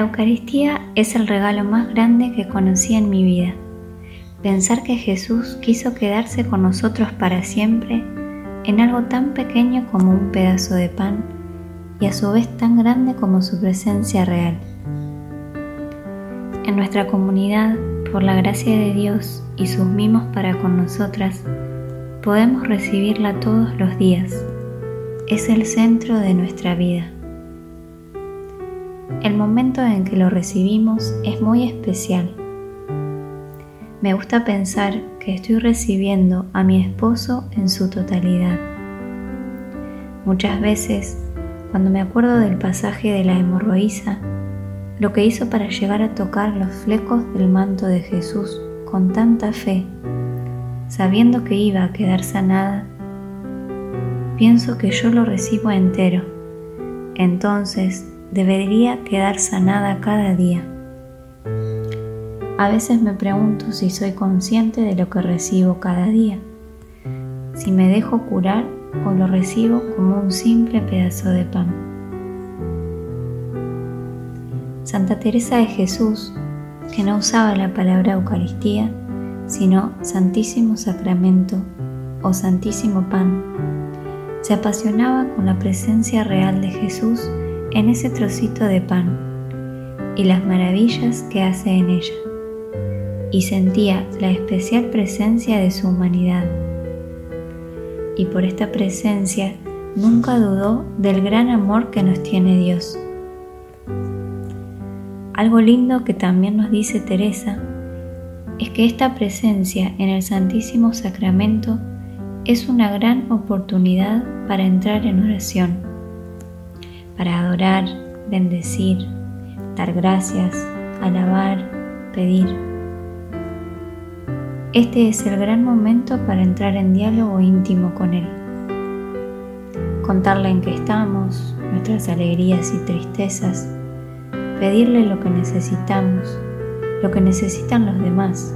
Eucaristía es el regalo más grande que conocí en mi vida. Pensar que Jesús quiso quedarse con nosotros para siempre en algo tan pequeño como un pedazo de pan y a su vez tan grande como su presencia real. En nuestra comunidad, por la gracia de Dios y sus mimos para con nosotras, podemos recibirla todos los días. Es el centro de nuestra vida. El momento en que lo recibimos es muy especial. Me gusta pensar que estoy recibiendo a mi esposo en su totalidad. Muchas veces, cuando me acuerdo del pasaje de la hemorroísa, lo que hizo para llegar a tocar los flecos del manto de Jesús con tanta fe, sabiendo que iba a quedar sanada, pienso que yo lo recibo entero. Entonces debería quedar sanada cada día. A veces me pregunto si soy consciente de lo que recibo cada día, si me dejo curar o lo recibo como un simple pedazo de pan. Santa Teresa de Jesús, que no usaba la palabra Eucaristía, sino Santísimo Sacramento o Santísimo Pan, se apasionaba con la presencia real de Jesús en ese trocito de pan y las maravillas que hace en ella, y sentía la especial presencia de su humanidad. Y por esta presencia nunca dudó del gran amor que nos tiene Dios. Algo lindo que también nos dice Teresa es que esta presencia en el Santísimo Sacramento es una gran oportunidad para entrar en oración para adorar, bendecir, dar gracias, alabar, pedir. Este es el gran momento para entrar en diálogo íntimo con Él. Contarle en qué estamos, nuestras alegrías y tristezas, pedirle lo que necesitamos, lo que necesitan los demás.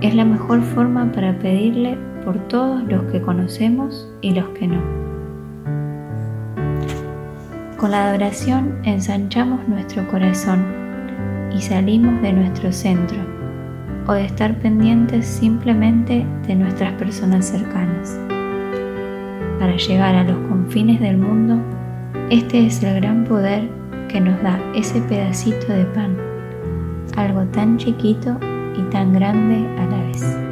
Es la mejor forma para pedirle por todos los que conocemos y los que no. Con la adoración ensanchamos nuestro corazón y salimos de nuestro centro o de estar pendientes simplemente de nuestras personas cercanas. Para llegar a los confines del mundo, este es el gran poder que nos da ese pedacito de pan, algo tan chiquito y tan grande a la vez.